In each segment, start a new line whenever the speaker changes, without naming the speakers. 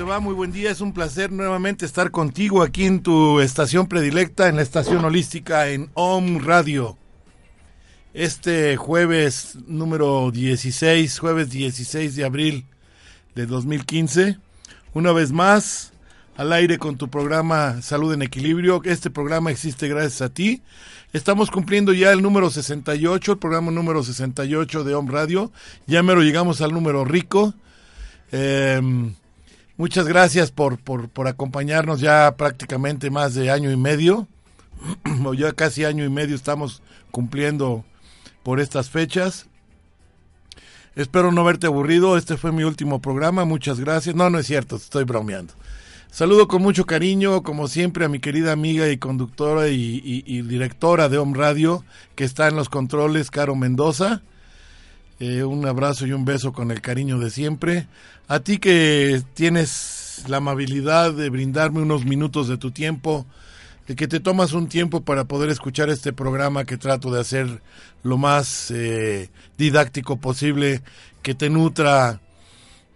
Muy buen día. Es un placer nuevamente estar contigo aquí en tu estación predilecta, en la estación holística en OM Radio. Este jueves número 16, jueves 16 de abril de 2015. Una vez más, al aire con tu programa Salud en Equilibrio. Este programa existe gracias a ti. Estamos cumpliendo ya el número 68, el programa número 68 de OM Radio. Ya mero llegamos al número rico. Eh, Muchas gracias por, por, acompañarnos ya prácticamente más de año y medio, o ya casi año y medio estamos cumpliendo por estas fechas. Espero no verte aburrido, este fue mi último programa, muchas gracias. No, no es cierto, estoy bromeando. Saludo con mucho cariño, como siempre, a mi querida amiga y conductora y, y directora de Home Radio, que está en los controles, Caro Mendoza. Eh, un abrazo y un beso con el cariño de siempre. A ti que tienes la amabilidad de brindarme unos minutos de tu tiempo, de que te tomas un tiempo para poder escuchar este programa que trato de hacer lo más eh, didáctico posible, que te nutra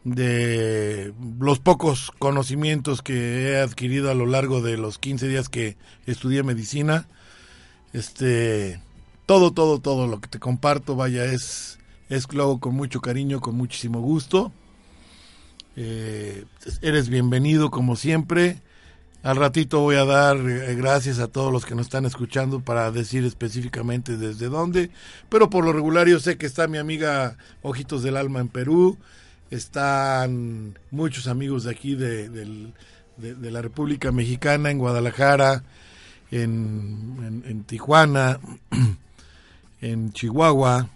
de los pocos conocimientos que he adquirido a lo largo de los 15 días que estudié medicina. Este, todo, todo, todo lo que te comparto, vaya, es es con mucho cariño, con muchísimo gusto. Eh, eres bienvenido como siempre. Al ratito voy a dar eh, gracias a todos los que nos están escuchando para decir específicamente desde dónde. Pero por lo regular yo sé que está mi amiga Ojitos del Alma en Perú. Están muchos amigos de aquí de, de, la República Mexicana, en Guadalajara, en, en Tijuana, en Chihuahua,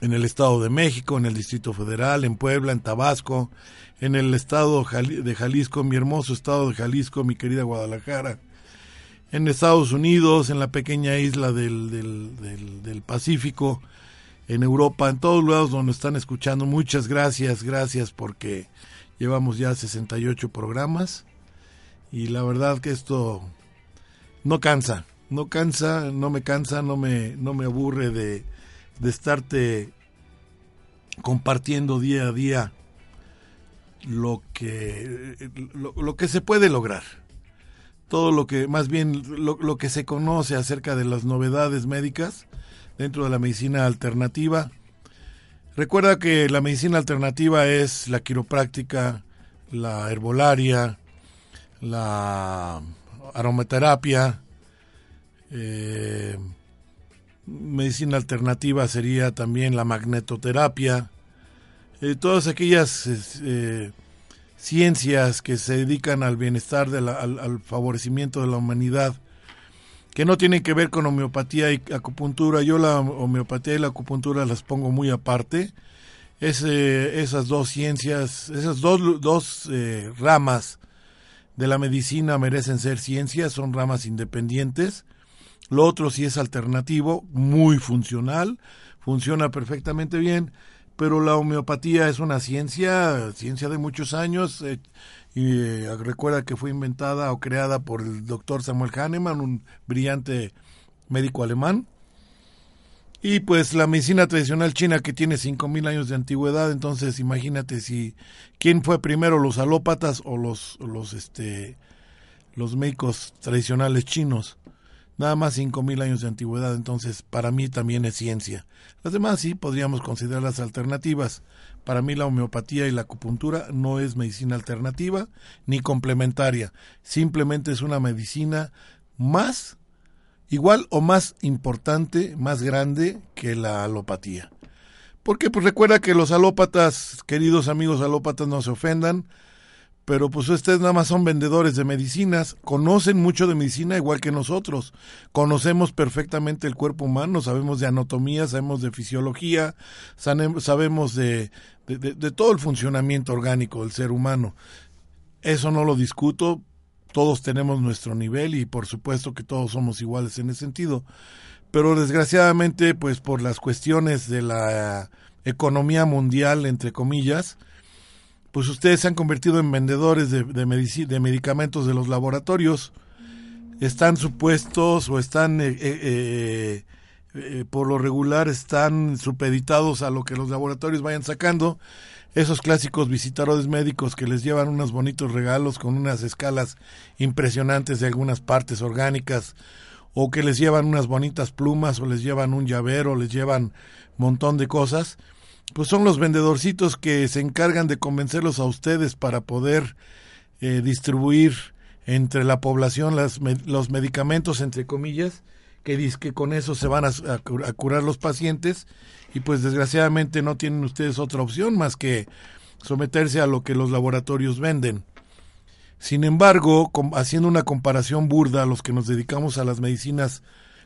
en el Estado de México, en el Distrito Federal, en Puebla, en Tabasco, en el Estado de Jalisco, mi hermoso Estado de Jalisco, mi querida Guadalajara, en Estados Unidos, en la pequeña isla del, del, del, Pacífico, en Europa, en todos lados donde están escuchando. Muchas gracias, gracias porque llevamos ya 68 programas y la verdad que esto no cansa, no cansa, no me cansa, no me, no me aburre de de estarte compartiendo día a día lo que lo, que se puede lograr. Todo lo que más bien lo, lo, que se conoce acerca de las novedades médicas dentro de la medicina alternativa. Recuerda que la medicina alternativa es la quiropráctica la herbolaria la aromaterapia eh, medicina alternativa sería también la magnetoterapia, eh, todas aquellas eh, ciencias que se dedican al bienestar, de al, al, favorecimiento de la humanidad, que no tienen que ver con homeopatía y acupuntura. Yo la homeopatía y la acupuntura las pongo muy aparte. Es, esas dos ciencias, esas dos, dos ramas de la medicina merecen ser ciencias, son ramas independientes. Lo otro sí es alternativo, muy funcional, funciona perfectamente bien, pero la homeopatía es una ciencia, ciencia de muchos años, eh, y eh, recuerda que fue inventada o creada por el doctor Samuel Hahnemann, un brillante médico alemán. Y pues la medicina tradicional china que tiene 5000 años de antigüedad, entonces imagínate si quién fue primero los alópatas o los los este los médicos tradicionales chinos nada más cinco mil años de antigüedad, entonces para mí también es ciencia. Las demás sí podríamos considerar las alternativas. Para mí la homeopatía y la acupuntura no es medicina alternativa ni complementaria, simplemente es una medicina más igual o más importante, más grande que la alopatía. Porque pues recuerda que los alópatas, queridos amigos alópatas, no se ofendan, pero pues ustedes nada más son vendedores de medicinas, conocen mucho de medicina igual que nosotros, conocemos perfectamente el cuerpo humano, sabemos de anatomía, sabemos de fisiología, sabemos de, todo el funcionamiento orgánico del ser humano. Eso no lo discuto, todos tenemos nuestro nivel y por supuesto que todos somos iguales en ese sentido, pero desgraciadamente pues por las cuestiones de la economía mundial, entre comillas, pues ustedes se han convertido en vendedores de, de, medicamentos de los laboratorios. Están supuestos o están, eh, eh, eh, por lo regular, están supeditados a lo que los laboratorios vayan sacando. Esos clásicos visitadores médicos que les llevan unos bonitos regalos con unas escalas impresionantes de algunas partes orgánicas, o que les llevan unas bonitas plumas, o les llevan un llavero, o les llevan montón de cosas pues son los vendedorcitos que se encargan de convencerlos a ustedes para poder eh, distribuir entre la población los medicamentos, entre comillas, que dice que con eso se van a, a, curar los pacientes y pues desgraciadamente no tienen ustedes otra opción más que someterse a lo que los laboratorios venden. Sin embargo, haciendo una comparación burda a los que nos dedicamos a las medicinas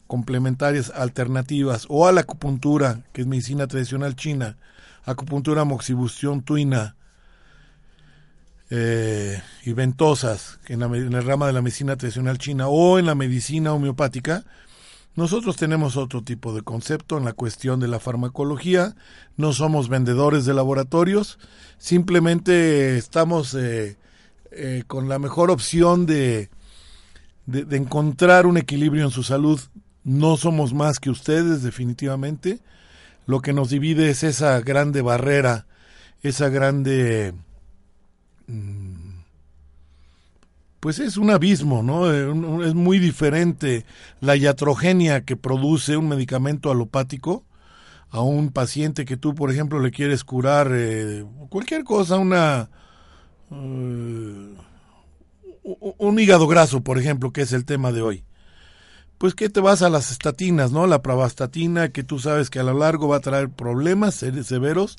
complementarias alternativas o a la acupuntura, que es medicina tradicional china, acupuntura, moxibustión, tuina eh, y ventosas en, la, el rama de la medicina tradicional china o en la medicina homeopática, nosotros tenemos otro tipo de concepto en la cuestión de la farmacología, no somos vendedores de laboratorios, simplemente estamos eh, eh, con la mejor opción de, de, encontrar un equilibrio en su salud. No somos más que ustedes, definitivamente lo que nos divide es esa grande barrera, esa grande... Mm, pues es un abismo, ¿no? Eh, es muy diferente la iatrogenia que produce un medicamento alopático a un paciente que tú, por ejemplo, le quieres curar eh, cualquier cosa, una... Uh, un hígado graso, por ejemplo, que es el tema de hoy pues que te vas a las estatinas, ¿no? La pravastatina que tú sabes que a lo largo va a traer problemas severos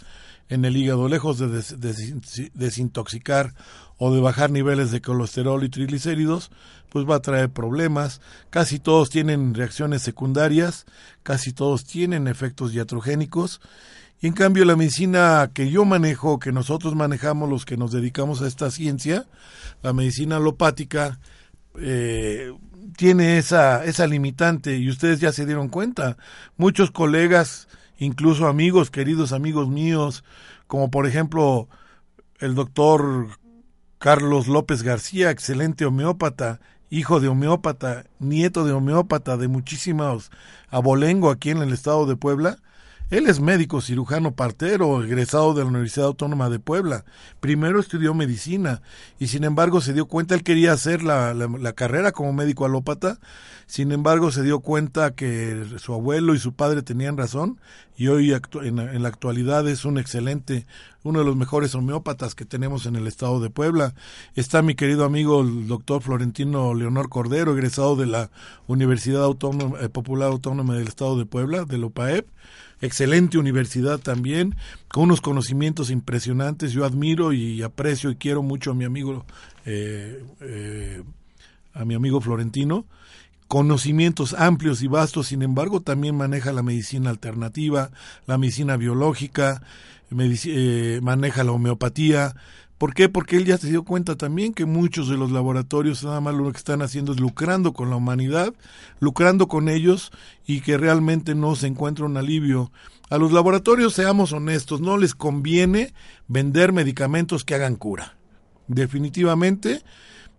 en el hígado, lejos de desintoxicar o de bajar niveles de colesterol y triglicéridos, pues va a traer problemas. Casi todos tienen reacciones secundarias, casi todos tienen efectos diatrogénicos. Y en cambio la medicina que yo manejo, que nosotros manejamos los que nos dedicamos a esta ciencia, la medicina alopática, eh, tiene esa, esa limitante y ustedes ya se dieron cuenta. Muchos colegas, incluso amigos, queridos amigos míos, como por ejemplo el doctor Carlos López García, excelente homeópata, hijo de homeópata, nieto de homeópata de muchísimos abolengo aquí en el estado de Puebla, Él es médico cirujano partero, egresado de la Universidad Autónoma de Puebla. Primero estudió medicina y sin embargo se dio cuenta, él quería hacer la, la, carrera como médico alópata, sin embargo se dio cuenta que su abuelo y su padre tenían razón y hoy en, en la actualidad es un excelente, uno de los mejores homeópatas que tenemos en el estado de Puebla. Está mi querido amigo el doctor Florentino Leonor Cordero, egresado de la Universidad Autónoma, eh, Popular Autónoma del estado de Puebla, del OPAEP excelente universidad también, con unos conocimientos impresionantes. Yo admiro y aprecio y quiero mucho a mi amigo, eh, eh, a mi amigo Florentino. Conocimientos amplios y vastos, sin embargo, también maneja la medicina alternativa, la medicina biológica, eh, maneja la homeopatía, ¿Por qué? Porque él ya se dio cuenta también que muchos de los laboratorios nada más lo que están haciendo es lucrando con la humanidad, lucrando con ellos y que realmente no se encuentra un alivio. A los laboratorios, seamos honestos, no les conviene vender medicamentos que hagan cura. Definitivamente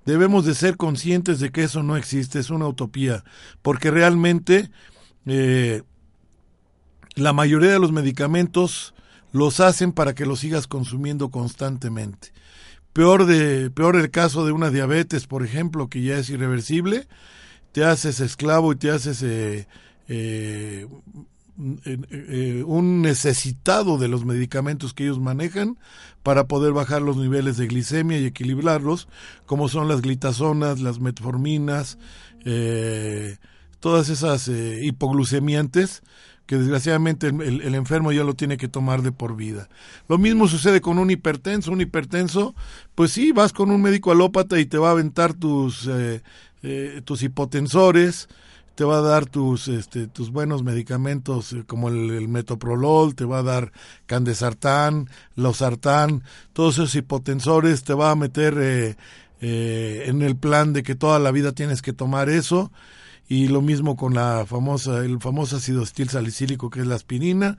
debemos de ser conscientes de que eso no existe, es una utopía, porque realmente eh, la mayoría de los medicamentos los hacen para que los sigas consumiendo constantemente. Peor, de, peor el caso de una diabetes, por ejemplo, que ya es irreversible, te haces esclavo y te haces eh, eh, eh, un necesitado de los medicamentos que ellos manejan para poder bajar los niveles de glicemia y equilibrarlos, como son las glitazonas, las metforminas, todas esas hipoglucemiantes que desgraciadamente el, enfermo ya lo tiene que tomar de por vida. Lo mismo sucede con un hipertenso. Un hipertenso, pues sí, vas con un médico alópata y te va a aventar tus, eh, eh, tus hipotensores, te va a dar tus, este, tus buenos medicamentos eh, como el, metoprolol, te va a dar candesartán, losartán, todos esos hipotensores, te va a meter en el plan de que toda la vida tienes que tomar eso y lo mismo con la famosa, el famoso ácido estil salicílico que es la aspirina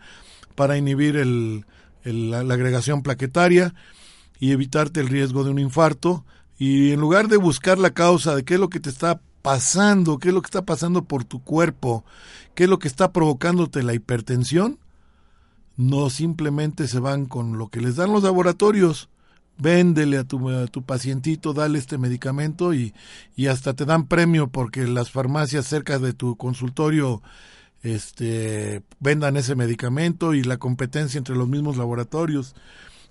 para inhibir el, la, agregación plaquetaria y evitarte el riesgo de un infarto. Y en lugar de buscar la causa de qué es lo que te está pasando, qué es lo que está pasando por tu cuerpo, qué es lo que está provocándote la hipertensión, no simplemente se van con lo que les dan los laboratorios, véndele a tu, a tu pacientito, dale este medicamento y, y hasta te dan premio porque las farmacias cerca de tu consultorio este, vendan ese medicamento y la competencia entre los mismos laboratorios.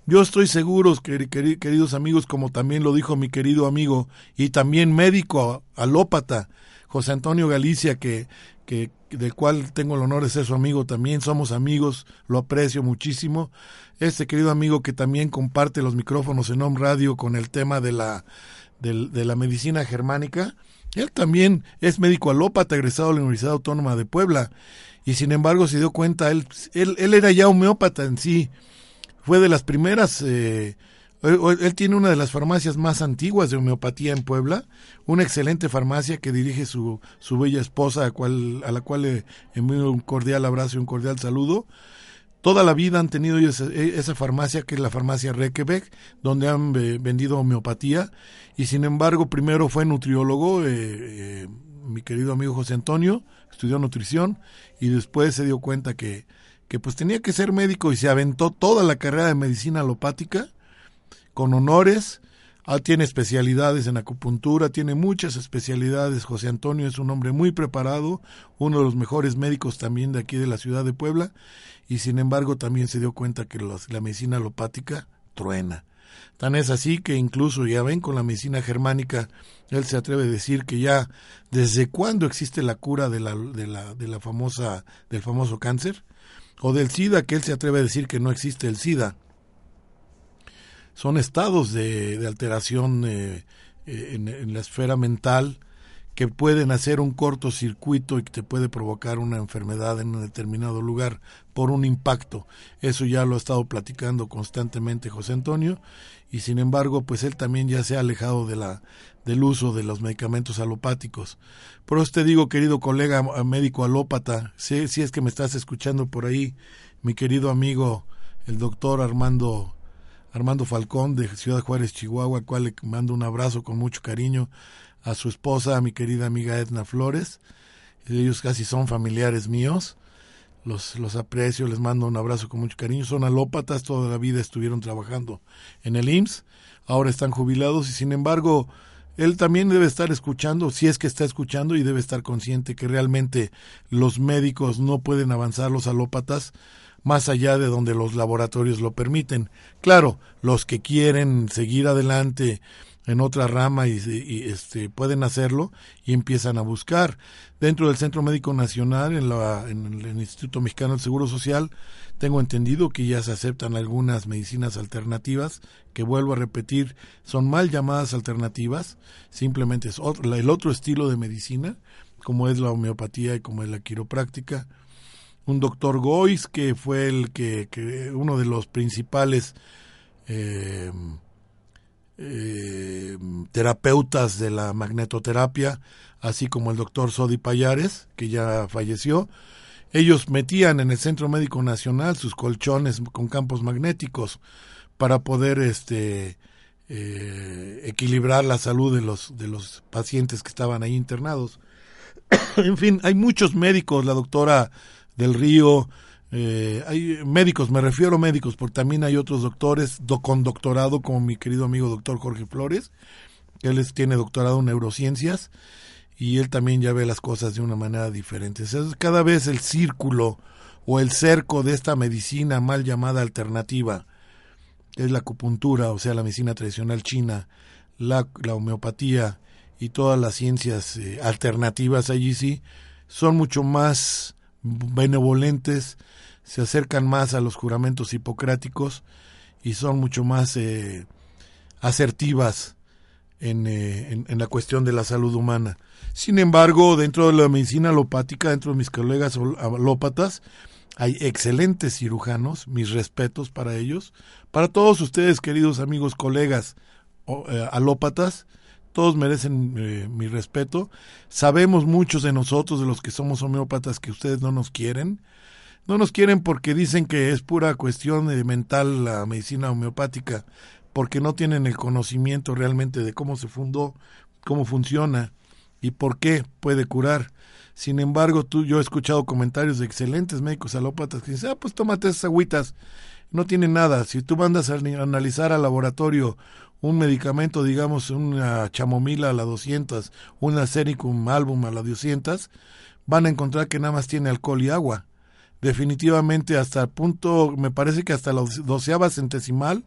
Yo estoy seguro, queridos amigos, como también lo dijo mi querido amigo y también médico alópata, José Antonio Galicia, que, que, del cual tengo el honor de ser su amigo también, somos amigos, lo aprecio muchísimo. Este querido amigo que también comparte los micrófonos en Home Radio con el tema de la, de, la medicina germánica. Él también es médico alópata, egresado de la Universidad Autónoma de Puebla, y sin embargo se dio cuenta, él, él, él era ya homeópata en sí, fue de las primeras, eh, él, tiene una de las farmacias más antiguas de homeopatía en Puebla, una excelente farmacia que dirige su, su bella esposa, a, cual, a la cual le envío un cordial abrazo y un cordial saludo. Toda la vida han tenido esa, esa farmacia que es la farmacia Requebec, donde han vendido homeopatía y sin embargo primero fue nutriólogo, eh, eh, mi querido amigo José Antonio, estudió nutrición y después se dio cuenta que, que pues tenía que ser médico y se aventó toda la carrera de medicina alopática con honores Ah, tiene especialidades en acupuntura, tiene muchas especialidades. José Antonio es un hombre muy preparado, uno de los mejores médicos también de aquí de la ciudad de Puebla, y sin embargo también se dio cuenta que la medicina alopática truena. Tan es así que incluso ya ven con la medicina germánica, él se atreve a decir que ya desde cuándo existe la cura de la, de la, de la famosa, del famoso cáncer, o del SIDA, que él se atreve a decir que no existe el SIDA son estados de, alteración eh, eh, en, la esfera mental que pueden hacer un cortocircuito y que te puede provocar una enfermedad en un determinado lugar por un impacto. Eso ya lo ha estado platicando constantemente José Antonio y sin embargo pues él también ya se ha alejado de la, del uso de los medicamentos alopáticos. Por eso te digo, querido colega médico alópata, si, si es que me estás escuchando por ahí, mi querido amigo el doctor Armando Armando Falcón de Ciudad Juárez, Chihuahua, al cual le mando un abrazo con mucho cariño, a su esposa, a mi querida amiga Edna Flores. Ellos casi son familiares míos. los, los aprecio, les mando un abrazo con mucho cariño. Son alópatas, toda la vida estuvieron trabajando en el IMSS, ahora están jubilados y sin embargo él también debe estar escuchando, si es que está escuchando y debe estar consciente que realmente los médicos no pueden avanzar los alópatas más allá de donde los laboratorios lo permiten. Claro, los que quieren seguir adelante en otra rama y, este, pueden hacerlo y empiezan a buscar. Dentro del Centro Médico Nacional, en, la, el Instituto Mexicano del Seguro Social, tengo entendido que ya se aceptan algunas medicinas alternativas, que vuelvo a repetir, son mal llamadas alternativas, simplemente es el otro estilo de medicina, como es la homeopatía y como es la quiropráctica. Un doctor Gois, que fue el que, uno de los principales eh, eh, terapeutas de la magnetoterapia, así como el doctor Sodi Payares, que ya falleció. Ellos metían en el Centro Médico Nacional sus colchones con campos magnéticos para poder este, eh, equilibrar la salud de los, de los pacientes que estaban ahí internados. en fin, hay muchos médicos, la doctora del Río, eh, hay médicos, me refiero a médicos, porque también hay otros doctores con doctorado, como mi querido amigo doctor Jorge Flores, él tiene doctorado en neurociencias y él también ya ve las cosas de una manera diferente. cada vez el círculo o el cerco de esta medicina mal llamada alternativa, es la acupuntura, o sea, la medicina tradicional china, la, homeopatía y todas las ciencias eh, alternativas allí sí, son mucho más benevolentes, se acercan más a los juramentos hipocráticos y son mucho más eh, asertivas en, eh, en, la cuestión de la salud humana. Sin embargo, dentro de la medicina alopática, dentro de mis colegas alópatas, hay excelentes cirujanos, mis respetos para ellos. Para todos ustedes, queridos amigos, colegas eh, alópatas, todos merecen mi respeto. Sabemos muchos de nosotros, de los que somos homeópatas, que ustedes no nos quieren. No nos quieren porque dicen que es pura cuestión de mental la medicina homeopática, porque no tienen el conocimiento realmente de cómo se fundó, cómo funciona y por qué puede curar. Sin embargo, tú, yo he escuchado comentarios de excelentes médicos alópatas que dicen, ah, pues tómate esas agüitas, no tiene nada. Si tú mandas a analizar al laboratorio un medicamento, digamos, una chamomila a la 200, una Sericum album a la 200, van a encontrar que nada más tiene alcohol y agua definitivamente hasta el punto, me parece que hasta la doceava centesimal,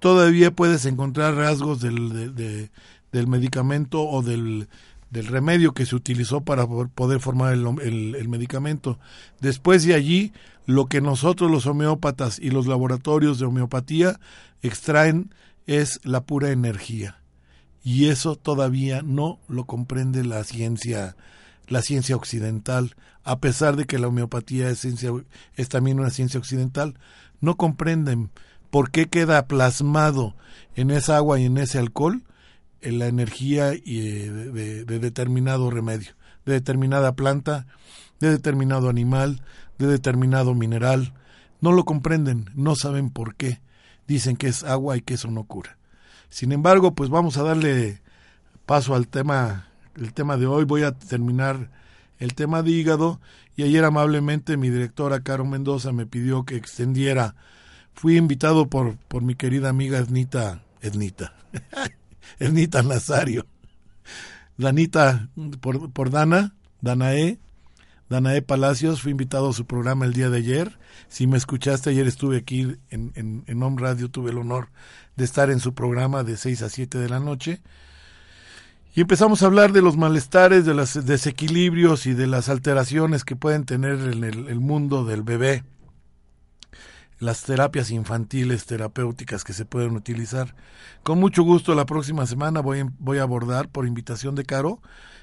todavía puedes encontrar rasgos del, del medicamento o del, del, remedio que se utilizó para poder formar el, el, medicamento. Después de allí, lo que nosotros los homeópatas y los laboratorios de homeopatía extraen es la pura energía. Y eso todavía no lo comprende la ciencia la ciencia occidental, a pesar de que la homeopatía es, ciencia, es también una ciencia occidental, no comprenden por qué queda plasmado en esa agua y en ese alcohol en la energía y, eh, de determinado remedio, de determinada planta, de determinado animal, de determinado mineral. No lo comprenden, no saben por qué. Dicen que es agua y que eso no cura. Sin embargo, pues vamos a darle paso al tema el tema de hoy. Voy a terminar el tema de hígado y ayer amablemente mi directora Caro Mendoza me pidió que extendiera. Fui invitado por, por mi querida amiga Ednita, Ednita, Ednita Nazario. Danita, por, por Dana, Danae, Danae Palacios, fui invitado a su programa el día de ayer. Si me escuchaste, ayer estuve aquí en, en, en Home Radio, tuve el honor de estar en su programa de 6 a 7 de la noche. Y empezamos a hablar de los malestares, de los desequilibrios y de las alteraciones que pueden tener en el, mundo del bebé. Las terapias infantiles terapéuticas que se pueden utilizar. Con mucho gusto la próxima semana voy, voy a abordar por invitación de Caro.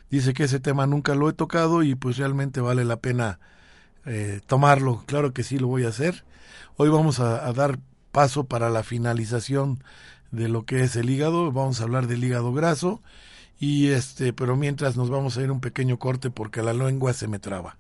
Dice que ese tema nunca lo he tocado y pues realmente vale la pena eh, tomarlo. Claro que sí lo voy a hacer. Hoy vamos a, dar paso para la finalización de lo que es el hígado. Vamos a hablar del hígado graso y este, pero mientras nos vamos a ir un pequeño corte porque la lengua se me traba.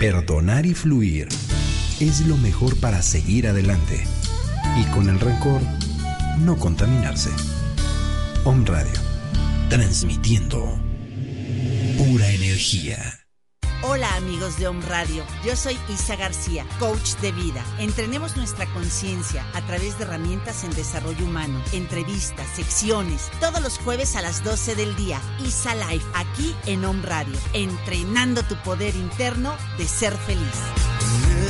Perdonar y fluir es lo mejor para seguir adelante. Y con el rencor, no contaminarse. Om Radio. Transmitiendo pura energía.
Hola amigos de Om Radio, yo soy Isa García, coach de vida. Entrenemos nuestra conciencia a través de herramientas en desarrollo humano, entrevistas, secciones, todos los jueves a las 12 del día. Isa Life, aquí en Om Radio, entrenando tu poder interno de ser feliz.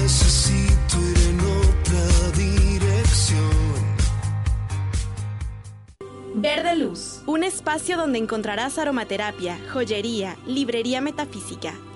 Necesito ir en otra dirección.
Verde Luz, un espacio donde encontrarás aromaterapia, joyería, librería metafísica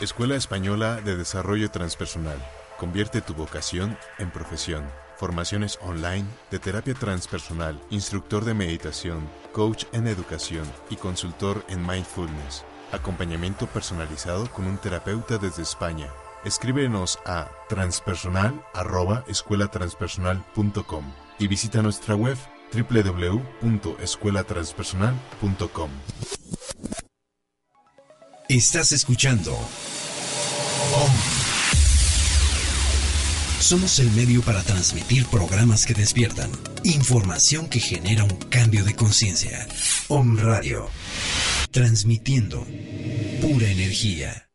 Escuela Española de Desarrollo Transpersonal. Convierte tu vocación en profesión. Formaciones online de terapia transpersonal, instructor de meditación, coach en educación y consultor en mindfulness. Acompañamiento personalizado con un terapeuta desde España. Escríbenos a transpersonal@escuelatranspersonal.com y visita nuestra web www.escuelatranspersonal.com.
Estás escuchando. Somos el medio para transmitir programas que despiertan, información que genera un cambio de conciencia. Om Radio, transmitiendo pura energía.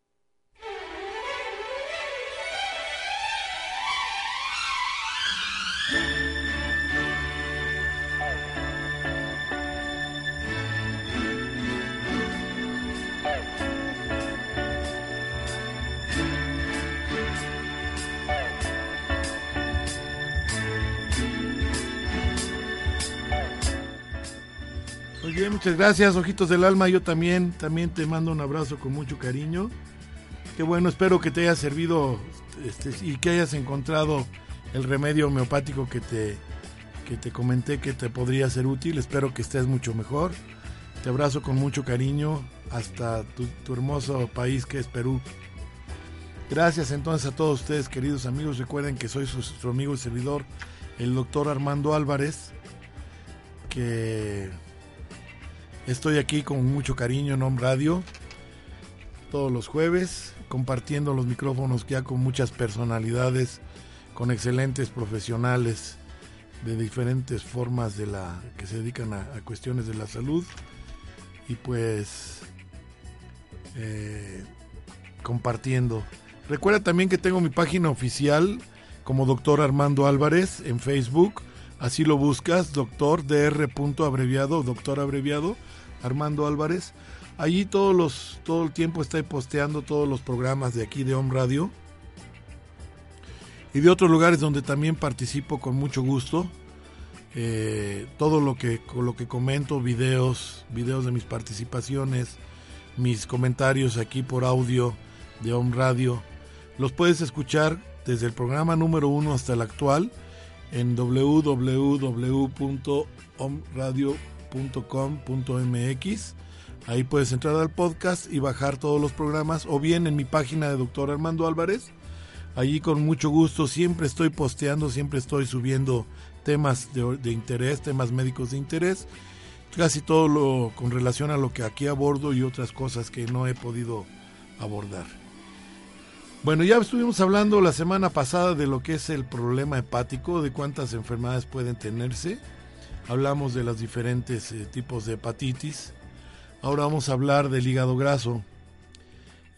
Muchas gracias, ojitos del alma. Yo también, también te mando un abrazo con mucho cariño. Qué bueno, espero que te haya servido este, y que hayas encontrado el remedio homeopático que te, que te comenté que te podría ser útil. Espero que estés mucho mejor. Te abrazo con mucho cariño hasta tu, hermoso país que es Perú. Gracias entonces a todos ustedes, queridos amigos. Recuerden que soy su, su amigo y servidor, el doctor Armando Álvarez, que Estoy aquí con mucho cariño en Home Radio, todos los jueves, compartiendo los micrófonos ya con muchas personalidades, con excelentes profesionales de diferentes formas de la que se dedican a, cuestiones de la salud y pues eh, compartiendo. Recuerda también que tengo mi página oficial como doctor Armando Álvarez en Facebook. Así lo buscas, doctor dr. abreviado, doctor abreviado Armando Álvarez. Allí todos los, todo el tiempo está posteando todos los programas de aquí de Home Radio y de otros lugares donde también participo con mucho gusto. Eh, todo lo que, lo que comento, videos, videos de mis participaciones, mis comentarios aquí por audio de Home Radio, los puedes escuchar desde el programa número uno hasta el actual en www.omradio.com Ahí puedes entrar al podcast y bajar todos los programas o bien en mi página de Doctor Armando Álvarez. Allí con mucho gusto siempre estoy posteando, siempre estoy subiendo temas de, de interés, temas médicos de interés. Casi todo lo con relación a lo que aquí abordo y otras cosas que no he podido abordar. Bueno, ya estuvimos hablando la semana pasada de lo que es el problema hepático, de cuántas enfermedades pueden tenerse hablamos de los diferentes eh, tipos de hepatitis. Ahora vamos a hablar del hígado graso.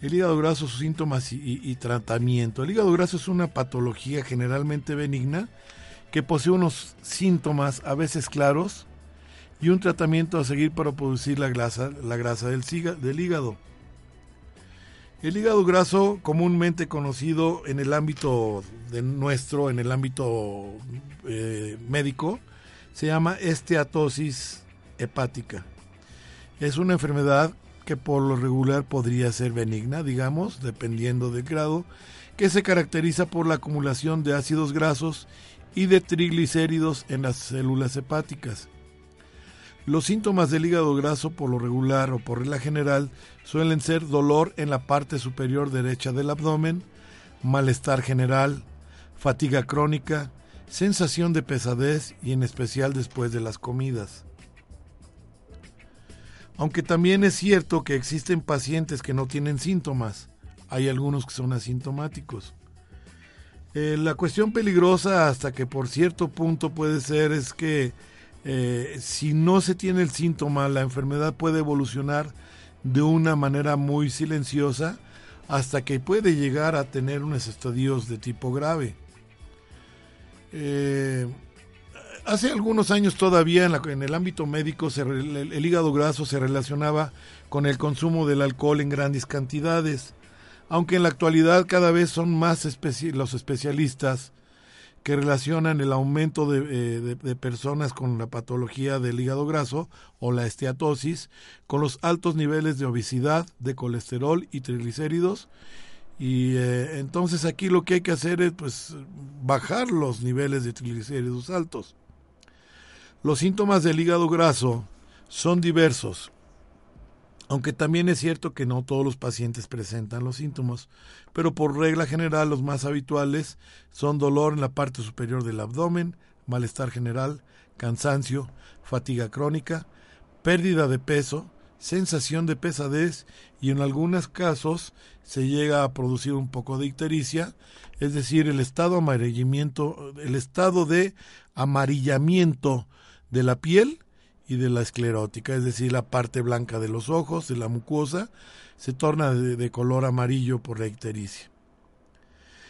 El hígado graso, sus síntomas y, tratamiento. El hígado graso es una patología generalmente benigna que posee unos síntomas a veces claros y un tratamiento a seguir para producir la grasa, la grasa del, hígado. El hígado graso, comúnmente conocido en el ámbito de nuestro, en el ámbito eh, médico, se llama esteatosis hepática. Es una enfermedad que por lo regular podría ser benigna, digamos, dependiendo del grado, que se caracteriza por la acumulación de ácidos grasos y de triglicéridos en las células hepáticas. Los síntomas del hígado graso por lo regular o por regla general suelen ser dolor en la parte superior derecha del abdomen, malestar general, fatiga crónica, sensación de pesadez y en especial después de las comidas. Aunque también es cierto que existen pacientes que no tienen síntomas, hay algunos que son asintomáticos. Eh, la cuestión peligrosa hasta que por cierto punto puede ser es que eh, si no se tiene el síntoma, la enfermedad puede evolucionar de una manera muy silenciosa hasta que puede llegar a tener unos estadios de tipo grave. Eh, hace algunos años todavía en, el ámbito médico el, hígado graso se relacionaba con el consumo del alcohol en grandes cantidades, aunque en la actualidad cada vez son más los especialistas que relacionan el aumento eh, de, personas con la patología del hígado graso o la esteatosis con los altos niveles de obesidad, de colesterol y triglicéridos. Y eh, entonces aquí lo que hay que hacer es pues bajar los niveles de triglicéridos altos. Los síntomas del hígado graso son diversos, aunque también es cierto que no todos los pacientes presentan los síntomas, pero por regla general los más habituales son dolor en la parte superior del abdomen, malestar general, cansancio, fatiga crónica, pérdida de peso, sensación de pesadez y en algunos casos se llega a producir un poco de ictericia, es decir, el estado amarillamiento, el estado de amarillamiento de la piel y de la esclerótica, es decir, la parte blanca de los ojos, de la mucosa, se torna de, color amarillo por la ictericia.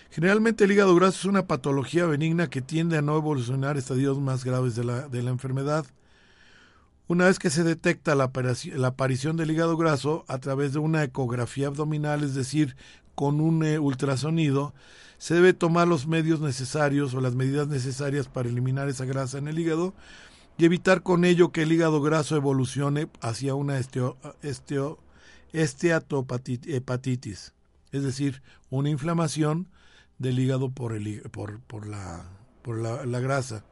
Generalmente el hígado graso es una patología benigna que tiende a no evolucionar estadios más graves de la, de la enfermedad. Una vez que se detecta la, aparición del hígado graso a través de una ecografía abdominal, es decir, con un eh, ultrasonido, se debe tomar los medios necesarios o las medidas necesarias para eliminar esa grasa en el hígado y evitar con ello que el hígado graso evolucione hacia una esteo, es decir, una inflamación del hígado por, el, por, la, grasa.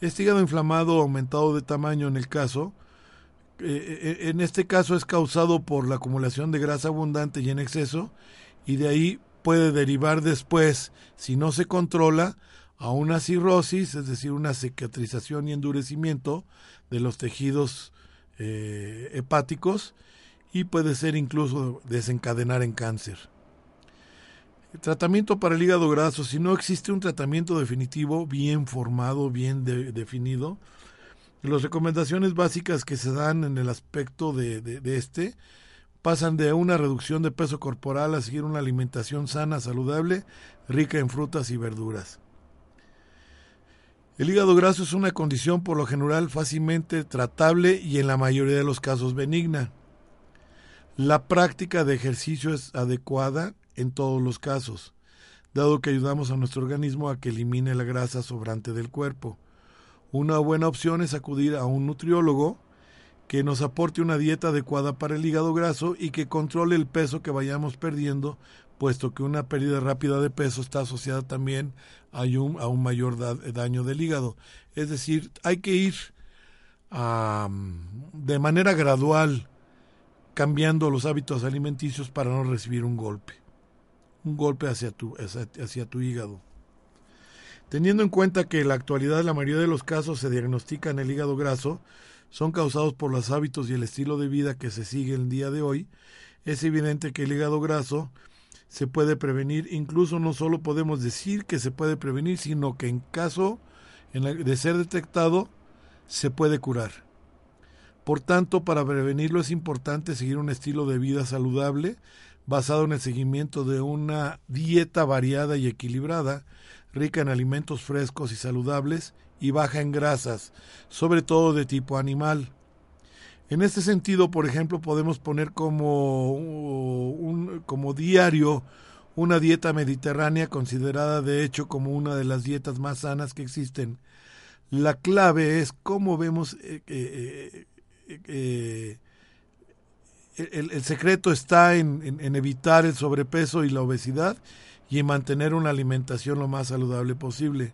Este hígado inflamado aumentado de tamaño en el caso, eh, eh, en este caso es causado por la acumulación de grasa abundante y en exceso, y de ahí puede derivar después, si no se controla, a una cirrosis, es decir, una cicatrización y endurecimiento de los tejidos eh, hepáticos y puede ser incluso desencadenar en cáncer. Tratamiento para el hígado graso, si no existe un tratamiento definitivo, bien formado, bien definido, las recomendaciones básicas que se dan en el aspecto de, de este pasan de una reducción de peso corporal a seguir una alimentación sana, saludable, rica en frutas y verduras. El hígado graso es una condición por lo general fácilmente tratable y en la mayoría de los casos benigna. La práctica de ejercicio es adecuada en todos los casos, dado que ayudamos a nuestro organismo a que elimine la grasa sobrante del cuerpo. Una buena opción es acudir a un nutriólogo que nos aporte una dieta adecuada para el hígado graso y que controle el peso que vayamos perdiendo puesto que una pérdida rápida de peso está asociada también a un, a mayor daño del hígado. Es decir, hay que ir de manera gradual cambiando los hábitos alimenticios para no recibir un golpe, un golpe hacia tu, hacia, tu hígado. Teniendo en cuenta que en la actualidad la mayoría de los casos se diagnostican el hígado graso, son causados por los hábitos y el estilo de vida que se sigue el día de hoy, es evidente que el hígado graso se puede prevenir. Incluso no solo podemos decir que se puede prevenir, sino que en caso de ser detectado, se puede curar. Por tanto, para prevenirlo es importante seguir un estilo de vida saludable basado en el seguimiento de una dieta variada y equilibrada, rica en alimentos frescos y saludables y baja en grasas, sobre todo de tipo animal. En este sentido, por ejemplo, podemos poner como, un, como diario una dieta mediterránea considerada de hecho como una de las dietas más sanas que existen. La clave es cómo vemos eh, eh, eh, el, secreto está en, en, evitar el sobrepeso y la obesidad y en mantener una alimentación lo más saludable posible.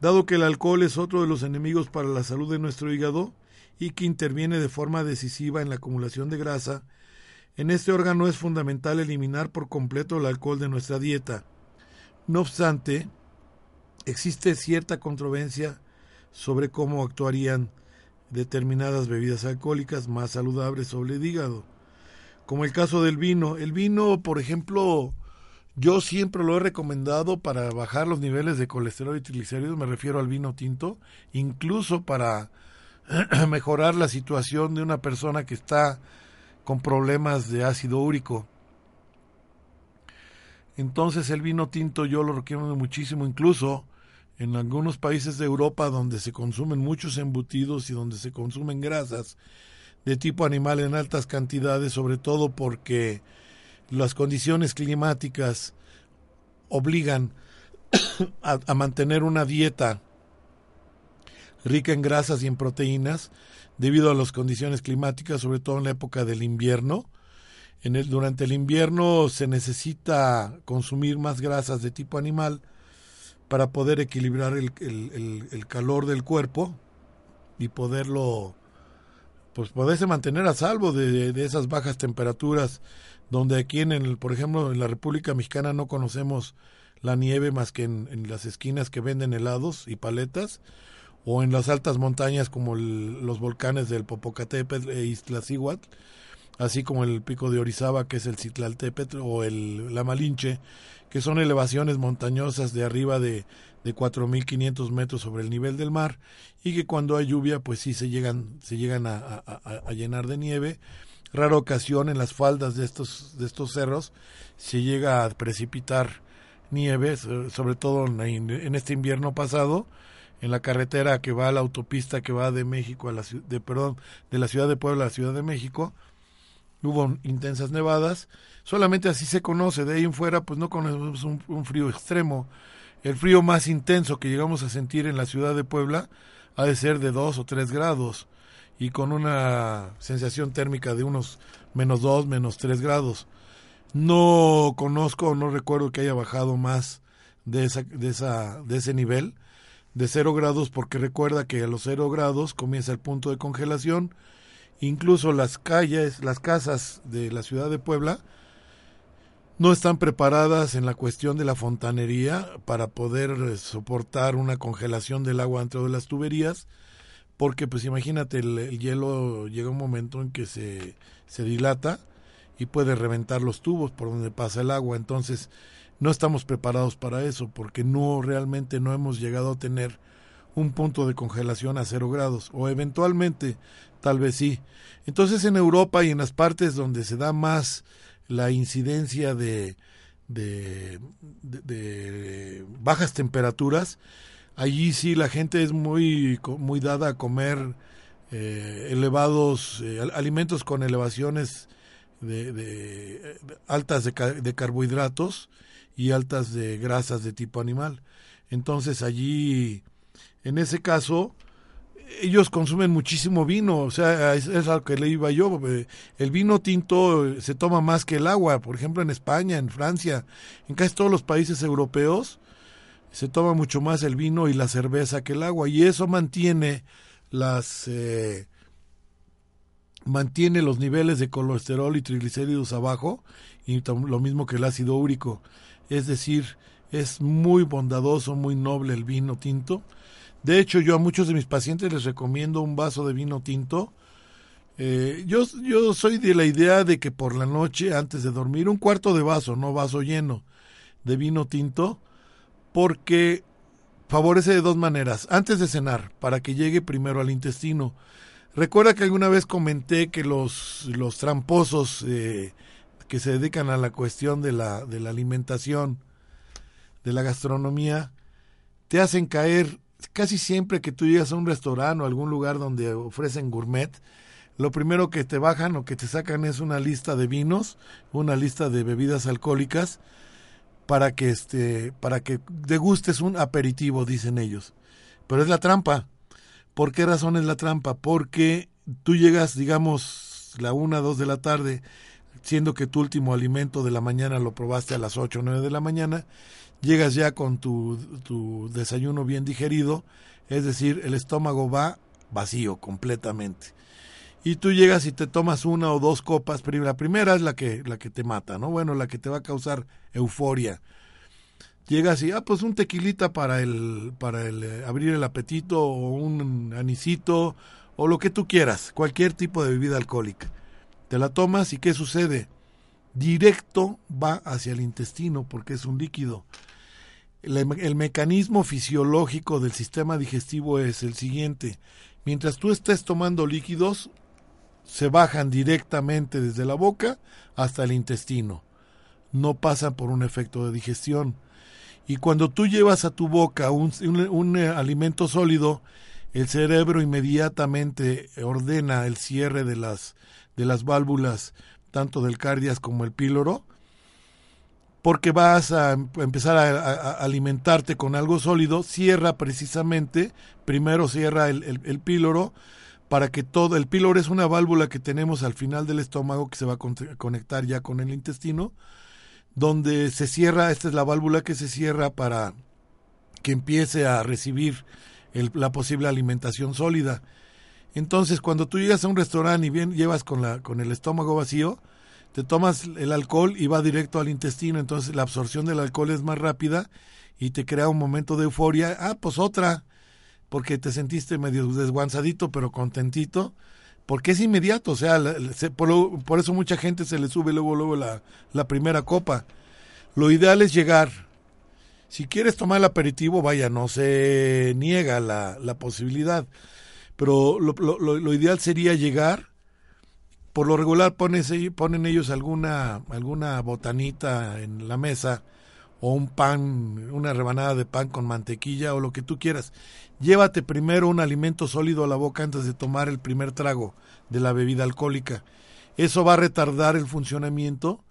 Dado que el alcohol es otro de los enemigos para la salud de nuestro hígado y que interviene de forma decisiva en la acumulación de grasa, en este órgano es fundamental eliminar por completo el alcohol de nuestra dieta. No obstante, existe cierta controversia sobre cómo actuarían determinadas bebidas alcohólicas más saludables sobre el hígado, como el caso del vino. El vino, por ejemplo, yo siempre lo he recomendado para bajar los niveles de colesterol y triglicéridos, me refiero al vino tinto, incluso para mejorar la situación de una persona que está con problemas de ácido úrico. Entonces el vino tinto yo lo recomiendo muchísimo, incluso en algunos países de Europa donde se consumen muchos embutidos y donde se consumen grasas de tipo animal en altas cantidades, sobre todo porque las condiciones climáticas obligan a, mantener una dieta rica en grasas y en proteínas, debido a las condiciones climáticas, sobre todo en la época del invierno. En el, durante el invierno se necesita consumir más grasas de tipo animal para poder equilibrar el, el, el calor del cuerpo y poderlo, pues poderse mantener a salvo de, de, esas bajas temperaturas, donde aquí en el, por ejemplo, en la República Mexicana no conocemos la nieve más que en, las esquinas que venden helados y paletas, o en las altas montañas como los volcanes del Popocatépetl e Iztaccíhuatl, así como el pico de Orizaba que es el Citlaltépetl o el la Malinche, que son elevaciones montañosas de arriba de de 4.500 metros sobre el nivel del mar y que cuando hay lluvia pues sí se llegan se llegan a, a, llenar de nieve. Rara ocasión en las faldas de estos de estos cerros se llega a precipitar nieve sobre todo en, en este invierno pasado en la carretera que va a la autopista que va de México a la de perdón de la ciudad de Puebla a la ciudad de México hubo intensas nevadas solamente así se conoce de ahí en fuera pues no conocemos un, frío extremo el frío más intenso que llegamos a sentir en la ciudad de Puebla ha de ser de dos o tres grados y con una sensación térmica de unos menos dos menos tres grados no conozco no recuerdo que haya bajado más de esa de esa de ese nivel de cero grados porque recuerda que a los cero grados comienza el punto de congelación. Incluso las calles, las casas de la ciudad de Puebla no están preparadas en la cuestión de la fontanería para poder soportar una congelación del agua dentro de las tuberías, porque pues imagínate, el, el hielo llega un momento en que se, se dilata y puede reventar los tubos por donde pasa el agua, entonces no estamos preparados para eso porque no realmente no hemos llegado a tener un punto de congelación a cero grados. O eventualmente tal vez sí. Entonces en Europa y en las partes donde se da más la incidencia de, de, de, bajas temperaturas, allí sí la gente es muy, muy dada a comer eh, elevados eh, alimentos con elevaciones de, de altas de, de carbohidratos y altas de grasas de tipo animal. Entonces allí, en ese caso, ellos consumen muchísimo vino, o sea, es, es que le iba yo. Eh, el vino tinto se toma más que el agua, por ejemplo, en España, en Francia, en casi todos los países europeos, se toma mucho más el vino y la cerveza que el agua, y eso mantiene las. Eh, mantiene los niveles de colesterol y triglicéridos abajo, y lo mismo que el ácido úrico es decir, es muy bondadoso, muy noble el vino tinto. De hecho, yo a muchos de mis pacientes les recomiendo un vaso de vino tinto. Eh, yo, yo soy de la idea de que por la noche, antes de dormir, un cuarto de vaso, no vaso lleno, de vino tinto, porque favorece de dos maneras. Antes de cenar, para que llegue primero al intestino. Recuerda que alguna vez comenté que los, los tramposos eh, que se dedican a la cuestión de la, de la alimentación, de la gastronomía, te hacen caer casi siempre que tú llegas a un restaurante o algún lugar donde ofrecen gourmet, lo primero que te bajan o que te sacan es una lista de vinos, una lista de bebidas alcohólicas para que este para que degustes un aperitivo, dicen ellos. Pero es la trampa. ¿Por qué razón es la trampa? Porque tú llegas, digamos, la una, dos de la tarde siendo que tu último alimento de la mañana lo probaste a las 8 o 9 de la mañana, llegas ya con tu, desayuno bien digerido, es decir, el estómago va vacío completamente. Y tú llegas y te tomas una o dos copas, la primera es la que, la que te mata, ¿no? Bueno, la que te va a causar euforia. Llegas y, ah, pues un tequilita para el, para eh, abrir el apetito, o un anisito, o lo que tú quieras, cualquier tipo de bebida alcohólica. Te la tomas y ¿qué sucede? Directo va hacia el intestino porque es un líquido. El, mecanismo fisiológico del sistema digestivo es el siguiente. Mientras tú estés tomando líquidos, se bajan directamente desde la boca hasta el intestino. No pasan por un efecto de digestión. Y cuando tú llevas a tu boca un, eh, alimento sólido, el cerebro inmediatamente ordena el cierre de las válvulas, tanto del cardias como el píloro, porque vas a em- empezar a, alimentarte con algo sólido, cierra precisamente, primero cierra el, el- píloro, para que todo, el píloro es una válvula que tenemos al final del estómago que se va a con- conectar ya con el intestino, donde se cierra, esta es la válvula que se cierra para que empiece a recibir la posible alimentación sólida. Entonces, cuando tú llegas a un restaurante y bien llevas con, la, con el estómago vacío, te tomas el alcohol y va directo al intestino, entonces la absorción del alcohol es más rápida y te crea un momento de euforia. Ah, pues otra, porque te sentiste medio desguanzadito, pero contentito, porque es inmediato, o sea, por, por eso mucha gente se le sube luego, luego la, la primera copa. Lo ideal es llegar. Si quieres tomar el aperitivo, vaya, no se niega la, la posibilidad, pero lo, lo- lo- ideal sería llegar. Por lo regular pones, ponen ellos alguna, alguna botanita en la mesa o un pan, una rebanada de pan con mantequilla o lo que tú quieras. Llévate primero un alimento sólido a la boca antes de tomar el primer trago de la bebida alcohólica. Eso va a retardar el funcionamiento,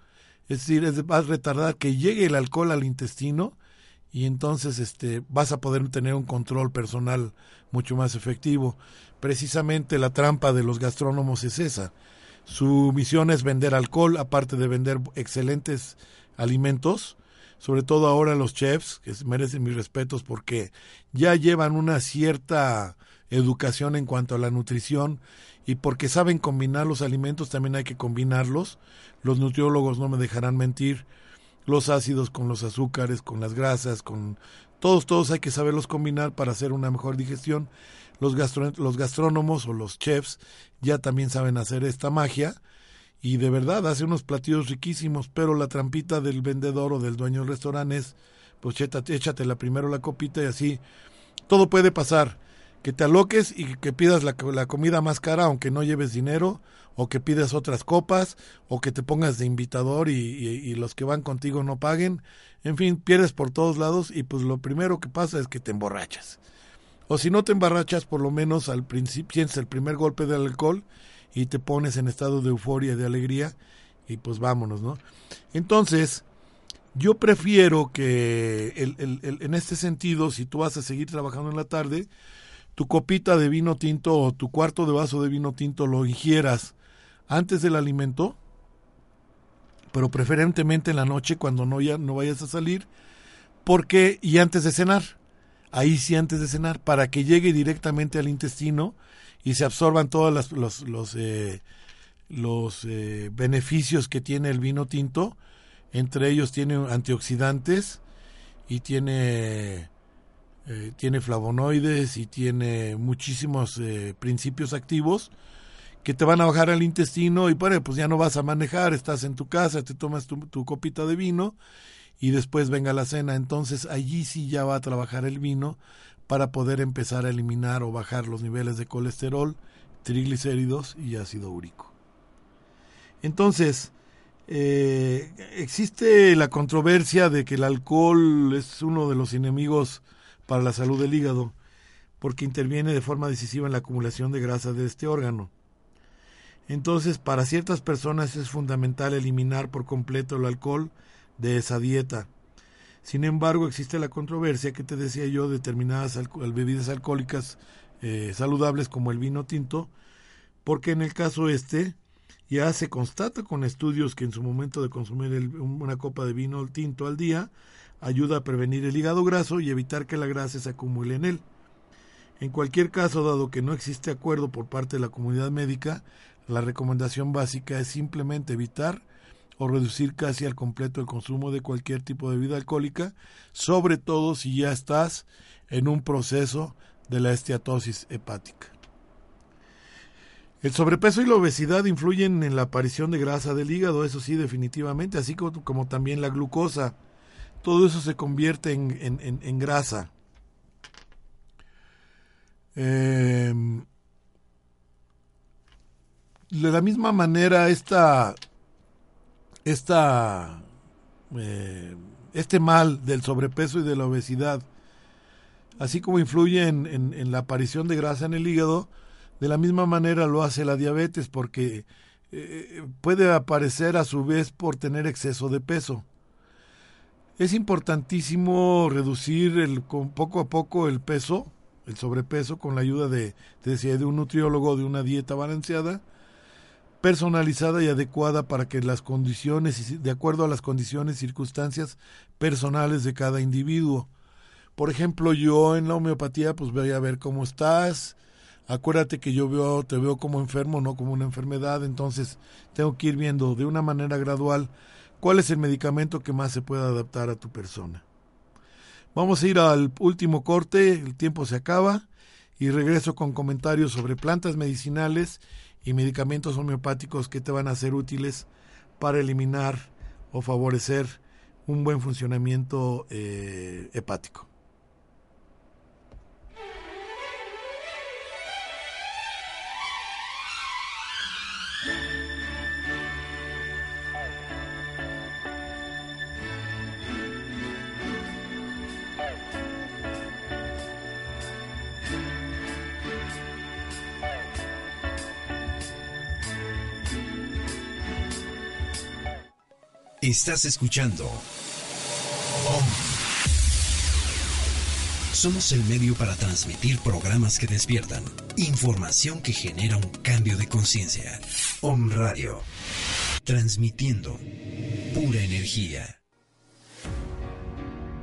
es decir, va a retardar que llegue el alcohol al intestino y entonces este vas a poder tener un control personal mucho más efectivo. Precisamente la trampa de los gastrónomos es esa. Su misión es vender alcohol, aparte de vender excelentes alimentos, sobre todo ahora los chefs, que merecen mis respetos porque ya llevan una cierta educación en cuanto a la nutrición y porque saben combinar los alimentos, también hay que combinarlos. Los nutriólogos no me dejarán mentir, los ácidos con los azúcares, con las grasas, con todos, todos hay que saberlos combinar para hacer una mejor digestión. Los, gastro, los gastrónomos o los chefs ya también saben hacer esta magia y de verdad hace unos platillos riquísimos, pero la trampita del vendedor o del dueño del restaurante es, pues échate, échatela primero la copita y así todo puede pasar. Que te aloques y que pidas la, la comida más cara aunque no lleves dinero, o que pidas otras copas, o que te pongas de invitador y, y, los que van contigo no paguen. En fin, pierdes por todos lados y pues lo primero que pasa es que te emborrachas. O si no te emborrachas, por lo menos al principio el primer golpe del alcohol y te pones en estado de euforia de alegría y pues vámonos, ¿no? Entonces, yo prefiero que el, el, en este sentido, si tú vas a seguir trabajando en la tarde, tu copita de vino tinto o tu cuarto de vaso de vino tinto lo ingieras antes del alimento, pero preferentemente en la noche cuando no, no vayas a salir, porque y antes de cenar, ahí sí antes de cenar, para que llegue directamente al intestino y se absorban todos los, los, eh, los eh, beneficios que tiene el vino tinto, entre ellos tiene antioxidantes y tiene eh, tiene flavonoides y tiene muchísimos eh, principios activos que te van a bajar al intestino y bueno, pues ya no vas a manejar, estás en tu casa, te tomas tu, tu copita de vino y después venga la cena. Entonces allí sí ya va a trabajar el vino para poder empezar a eliminar o bajar los niveles de colesterol, triglicéridos y ácido úrico. Entonces, eh, existe la controversia de que el alcohol es uno de los enemigos para la salud del hígado, porque interviene de forma decisiva en la acumulación de grasa de este órgano. Entonces, para ciertas personas es fundamental eliminar por completo el alcohol de esa dieta. Sin embargo, existe la controversia que te decía yo, determinadas bebidas alcohólicas eh, saludables como el vino tinto, porque en el caso este Ya se constata con estudios que en su momento de consumir una copa de vino tinto al día ayuda a prevenir el hígado graso y evitar que la grasa se acumule en él. En cualquier caso, dado que no existe acuerdo por parte de la comunidad médica, la recomendación básica es simplemente evitar o reducir casi al completo el consumo de cualquier tipo de bebida alcohólica, sobre todo si ya estás en un proceso de la esteatosis hepática. El sobrepeso y la obesidad influyen en la aparición de grasa del hígado, eso sí, definitivamente, así como, como también la glucosa. Todo eso se convierte en, en- en- grasa. Em, de la misma manera, esta, esta, eh, este mal del sobrepeso y de la obesidad, así como influye en, en- la aparición de grasa en el hígado, de la misma manera lo hace la diabetes porque eh, puede aparecer a su vez por tener exceso de peso. Es importantísimo reducir el, con poco a poco el peso, el sobrepeso, con la ayuda de, te decía, de un nutriólogo, de una dieta balanceada, personalizada y adecuada para que las condiciones, de acuerdo a las condiciones y circunstancias personales de cada individuo. Por ejemplo, yo en la homeopatía, pues voy a ver cómo estás. Acuérdate que yo veo, te veo como enfermo, no como una enfermedad, entonces tengo que ir viendo de una manera gradual cuál es el medicamento que más se puede adaptar a tu persona. Vamos a ir al último corte, el tiempo se acaba y regreso con comentarios sobre plantas medicinales y medicamentos homeopáticos que te van a ser útiles para eliminar o favorecer un buen funcionamiento eh, hepático.
Estás escuchando. OM. Somos el medio para transmitir programas que despiertan. Información que genera un cambio de conciencia. Om Radio. Transmitiendo pura energía.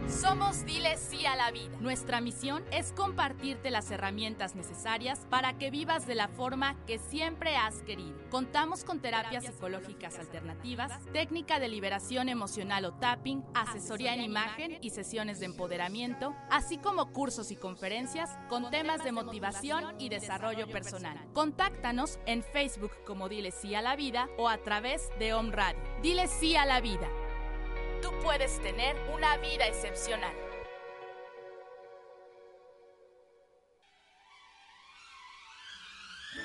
Somos Dile Sí a la Vida. Nuestra misión es compartirte las herramientas necesarias para que vivas de la forma que siempre has querido. Contamos con terapias psicológicas alternativas, técnica de liberación emocional o tapping, asesoría en imagen y sesiones de empoderamiento, así como cursos y conferencias con temas de motivación y desarrollo personal. Contáctanos en Facebook como Dile Sí a la Vida o a través de Om Radio. Dile Sí a la Vida tú puedes tener una vida excepcional.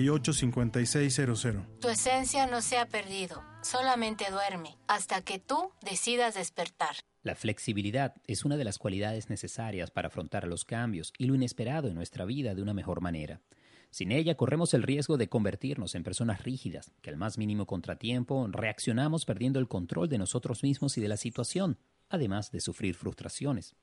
5600.
Tu esencia no se ha perdido, solamente duerme hasta que tú decidas despertar.
La flexibilidad es una de las cualidades necesarias para afrontar los cambios y lo inesperado en nuestra vida de una mejor manera. Sin ella corremos el riesgo de convertirnos en personas rígidas, que al más mínimo contratiempo reaccionamos perdiendo el control de nosotros mismos y de la situación. además de sufrir frustraciones.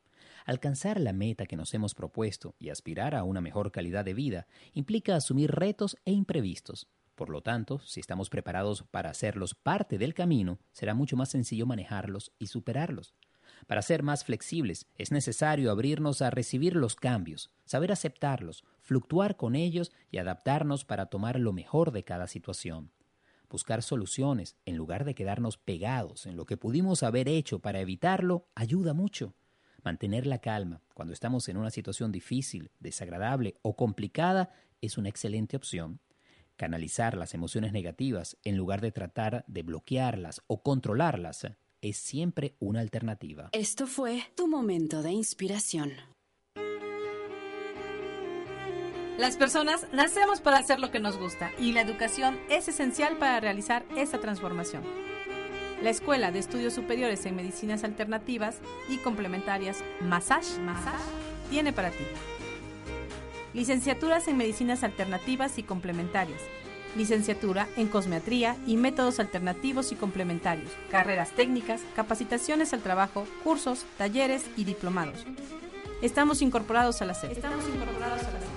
Alcanzar la meta que nos hemos propuesto y aspirar a una mejor calidad de vida implica asumir retos e imprevistos. Por lo tanto, si estamos preparados para hacerlos parte del camino, será mucho más sencillo manejarlos y superarlos. Para ser más flexibles es necesario abrirnos a recibir los cambios, saber aceptarlos, fluctuar con ellos y adaptarnos para tomar lo mejor de cada situación. Buscar soluciones en lugar de quedarnos pegados en lo que pudimos haber hecho para evitarlo ayuda mucho. Mantener la calma cuando estamos en una situación difícil, desagradable o complicada es una excelente opción. Canalizar las emociones negativas en lugar de tratar de bloquearlas o controlarlas es siempre una alternativa.
Esto fue tu momento de inspiración.
Las personas nacemos para hacer lo que nos gusta y la educación es esencial para realizar esa transformación. La Escuela de Estudios Superiores en Medicinas Alternativas y Complementarias Massage, tiene para ti. Licenciaturas en Medicinas Alternativas y Complementarias. Licenciatura en Cosmetría y Métodos Alternativos y Complementarios. Carreras técnicas, capacitaciones al trabajo, cursos, talleres y diplomados. Estamos incorporados a la SEP. Estamos incorporados a la SEP.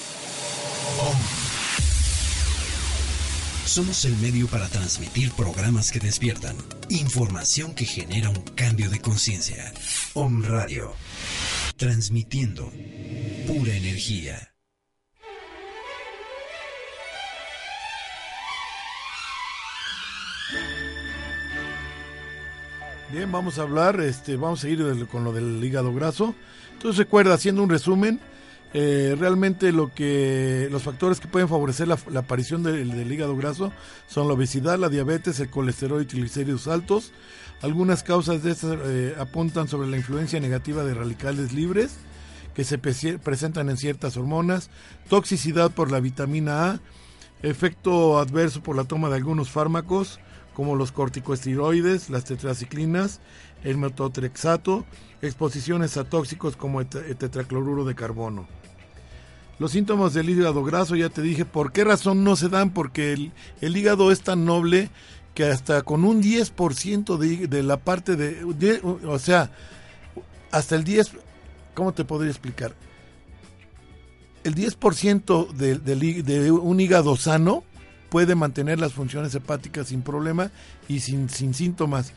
OM. Somos el medio para transmitir programas que despiertan, información que genera un cambio de conciencia. OM Radio, transmitiendo pura energía.
Bien, vamos a hablar, este, vamos a seguir con lo del hígado graso. Entonces recuerda, haciendo un resumen, eh, realmente lo que los factores que pueden favorecer la, aparición del, hígado graso son la obesidad, la diabetes, el colesterol y triglicéridos altos. Algunas causas de estas eh, apuntan sobre la influencia negativa de radicales libres que se presentan en ciertas hormonas, toxicidad por la vitamina A, efecto adverso por la toma de algunos fármacos como los corticosteroides, las tetraciclinas, el metotrexato, exposiciones a tóxicos como el tetracloruro de carbono. Los síntomas del hígado graso, ya te dije, ¿por qué razón no se dan? Porque el, hígado es tan noble que hasta con un 10% de, de la parte de, O sea, hasta el 10... ¿Cómo te podría explicar? El 10% de, un hígado sano puede mantener las funciones hepáticas sin problema y sin, sin síntomas.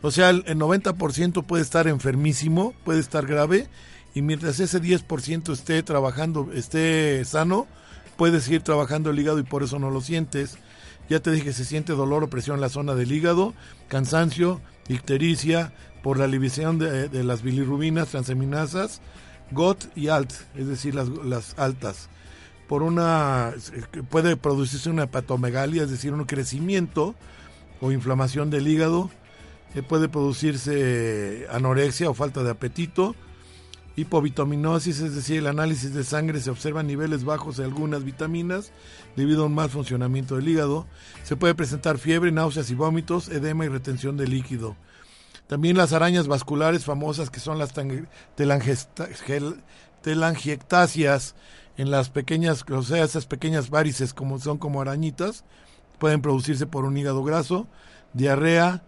O sea, el 90% puede estar enfermísimo, puede estar grave, y mientras ese 10% esté trabajando, esté sano, puedes seguir trabajando el hígado y por eso no lo sientes. Ya te dije se siente dolor o presión en la zona del hígado, cansancio, ictericia, por la liberación de, las bilirrubinas, transaminasas, GOT y ALT, es decir, las, las altas. Por una, puede producirse una hepatomegalia, es decir, un crecimiento o inflamación del hígado. Eh, puede producirse anorexia o falta de apetito. Hipovitaminosis, es decir, el análisis de sangre se observan niveles bajos de algunas vitaminas debido a un mal funcionamiento del hígado. Se puede presentar fiebre, náuseas y vómitos, edema y retención de líquido. También las arañas vasculares famosas que son las telangiectasias en las pequeñas, o sea, esas pequeñas varices como son como arañitas, pueden producirse por un hígado graso, diarrea,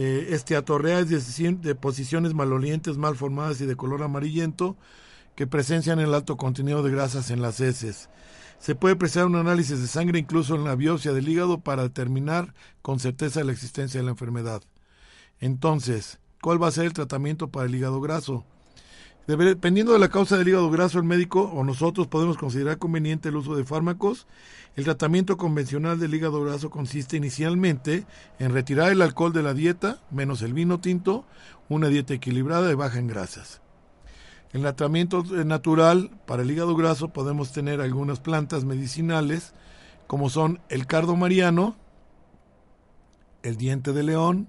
eh, esteatorrea, es decir, deposiciones malolientes, mal formadas y de color amarillento, que presencian el alto contenido de grasas en las heces. Se puede precisar un análisis de sangre incluso en la biopsia del hígado para determinar con certeza la existencia de la enfermedad. Entonces, ¿cuál va a ser el tratamiento para el hígado graso? Dependiendo de la causa del hígado graso, el médico o nosotros podemos considerar conveniente el uso de fármacos. El tratamiento convencional del hígado graso consiste inicialmente en retirar el alcohol de la dieta, menos el vino tinto, una dieta equilibrada y baja en grasas. En el tratamiento eh, natural para el hígado graso podemos tener algunas plantas medicinales, como son el cardo mariano, el diente de león,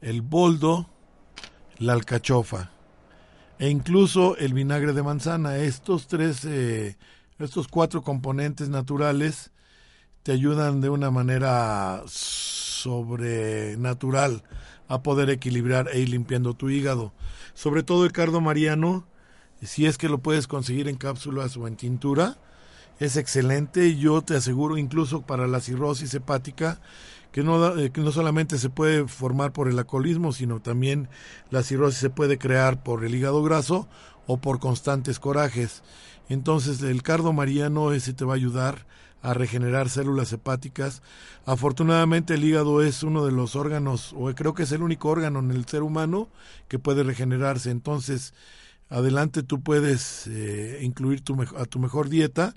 el boldo, la alcachofa e incluso el vinagre de manzana. Estos tres, eh, estos cuatro componentes naturales te ayudan de una manera sobrenatural a poder equilibrar e ir limpiando tu hígado. Sobre todo el cardo mariano, si es que lo puedes conseguir en cápsulas o en tintura, es excelente. Yo te aseguro, incluso para la cirrosis hepática, que no, eh, que no solamente se puede formar por el alcoholismo, sino también la cirrosis se puede crear por el hígado graso o por constantes corajes. Entonces el cardo mariano ese te va a ayudar a regenerar células hepáticas. Afortunadamente el hígado es uno de los órganos, o creo que es el único órgano en el ser humano que puede regenerarse. Entonces, adelante tú puedes eh, incluir tu, a tu mejor dieta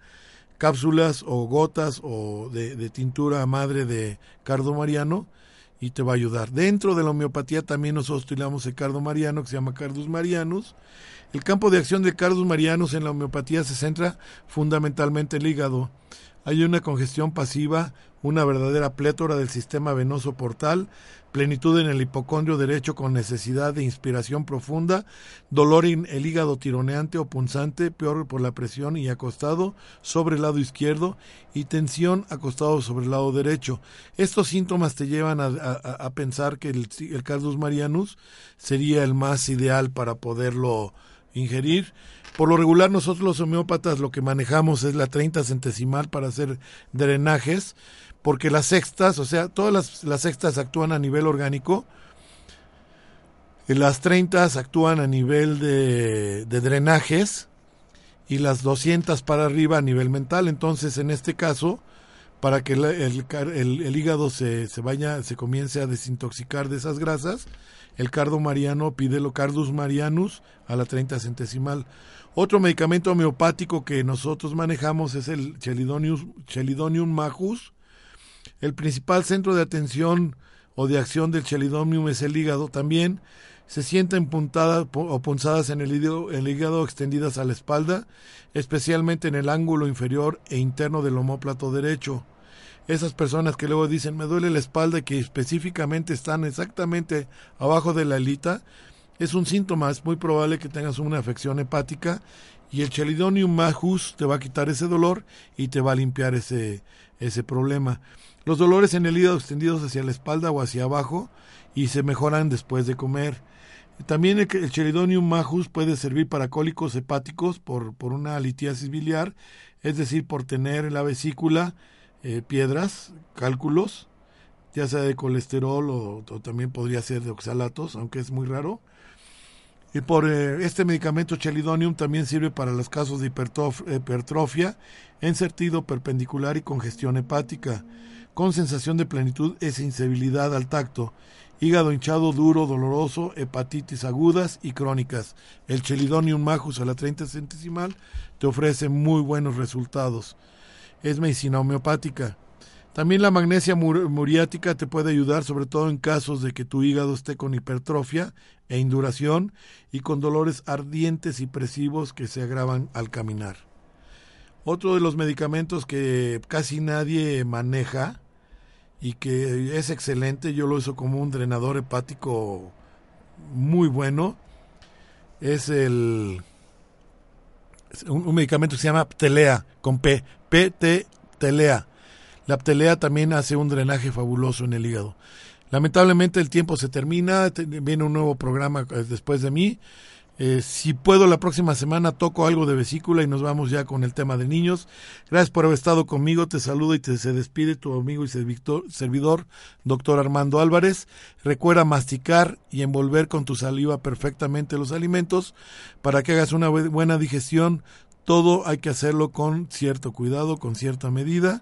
cápsulas o gotas o de, tintura madre de cardo mariano y te va a ayudar. Dentro de la homeopatía también nosotros utilizamos el cardo mariano que se llama cardus marianus. El campo de acción del cardus marianus en la homeopatía se centra fundamentalmente en el hígado hay una congestión pasiva, una verdadera plétora del sistema venoso portal, plenitud en el hipocondrio derecho con necesidad de inspiración profunda, dolor en el hígado tironeante o punzante, peor por la presión y acostado sobre el lado izquierdo y tensión acostado sobre el lado derecho. Estos síntomas te llevan a, pensar que el, el Cardus marianus sería el más ideal para poderlo ingerir. Por lo regular nosotros los homeópatas lo que manejamos es la 30 centesimal para hacer drenajes, porque las sextas, o sea, todas las, las sextas actúan a nivel orgánico, las 30 actúan a nivel de, drenajes y las 200 para arriba a nivel mental. Entonces, en este caso, para que el, el, el, hígado se, se, vaya, se comience a desintoxicar de esas grasas, el cardo mariano pide lo cardus marianus a la 30 centesimal. Otro medicamento homeopático que nosotros manejamos es el Chelidonium, Chelidonium majus. El principal centro de atención o de acción del Chelidonium es el hígado. También se sienten puntadas o punzadas en el hígado, extendidas a la espalda, especialmente en el ángulo inferior e interno del homóplato derecho esas personas que luego dicen me duele la espalda que específicamente están exactamente abajo de la alita, es un síntoma, es muy probable que tengas una afección hepática y el Chelidonium majus te va a quitar ese dolor y te va a limpiar ese, ese problema. Los dolores en el hígado extendidos hacia la espalda o hacia abajo y se mejoran después de comer. También el, el Chelidonium majus puede servir para cólicos hepáticos por, por una litiasis biliar, es decir, por tener en la vesícula eh, piedras, cálculos, ya sea de colesterol o, también podría ser de oxalatos, aunque es muy raro. Y por eh, este medicamento Chelidonium también sirve para los casos de hipertrofia en perpendicular y congestión hepática, con sensación de plenitud e sensibilidad al tacto, hígado hinchado duro, doloroso, hepatitis agudas y crónicas. El Chelidonium majus a la 30 centesimal te ofrece muy buenos resultados es medicina homeopática. También la magnesia muriática te puede ayudar, sobre todo en casos de que tu hígado esté con hipertrofia e induración y con dolores ardientes y presivos que se agravan al caminar. Otro de los medicamentos que casi nadie maneja y que es excelente, yo lo uso como un drenador hepático muy bueno, es el un, medicamento que se llama Ptelea, con P, PT Telea. La Ptelea también hace un drenaje fabuloso en el hígado. Lamentablemente el tiempo se termina, viene un nuevo programa eh, después de mí. Eh, si puedo, la próxima semana toco algo de vesícula y nos vamos ya con el tema de niños. Gracias por haber estado conmigo. Te saludo y te se despide tu amigo y servidor, doctor Armando Álvarez. Recuerda masticar y envolver con tu saliva perfectamente los alimentos para que hagas una buena digestión. Todo hay que hacerlo con cierto cuidado, con cierta medida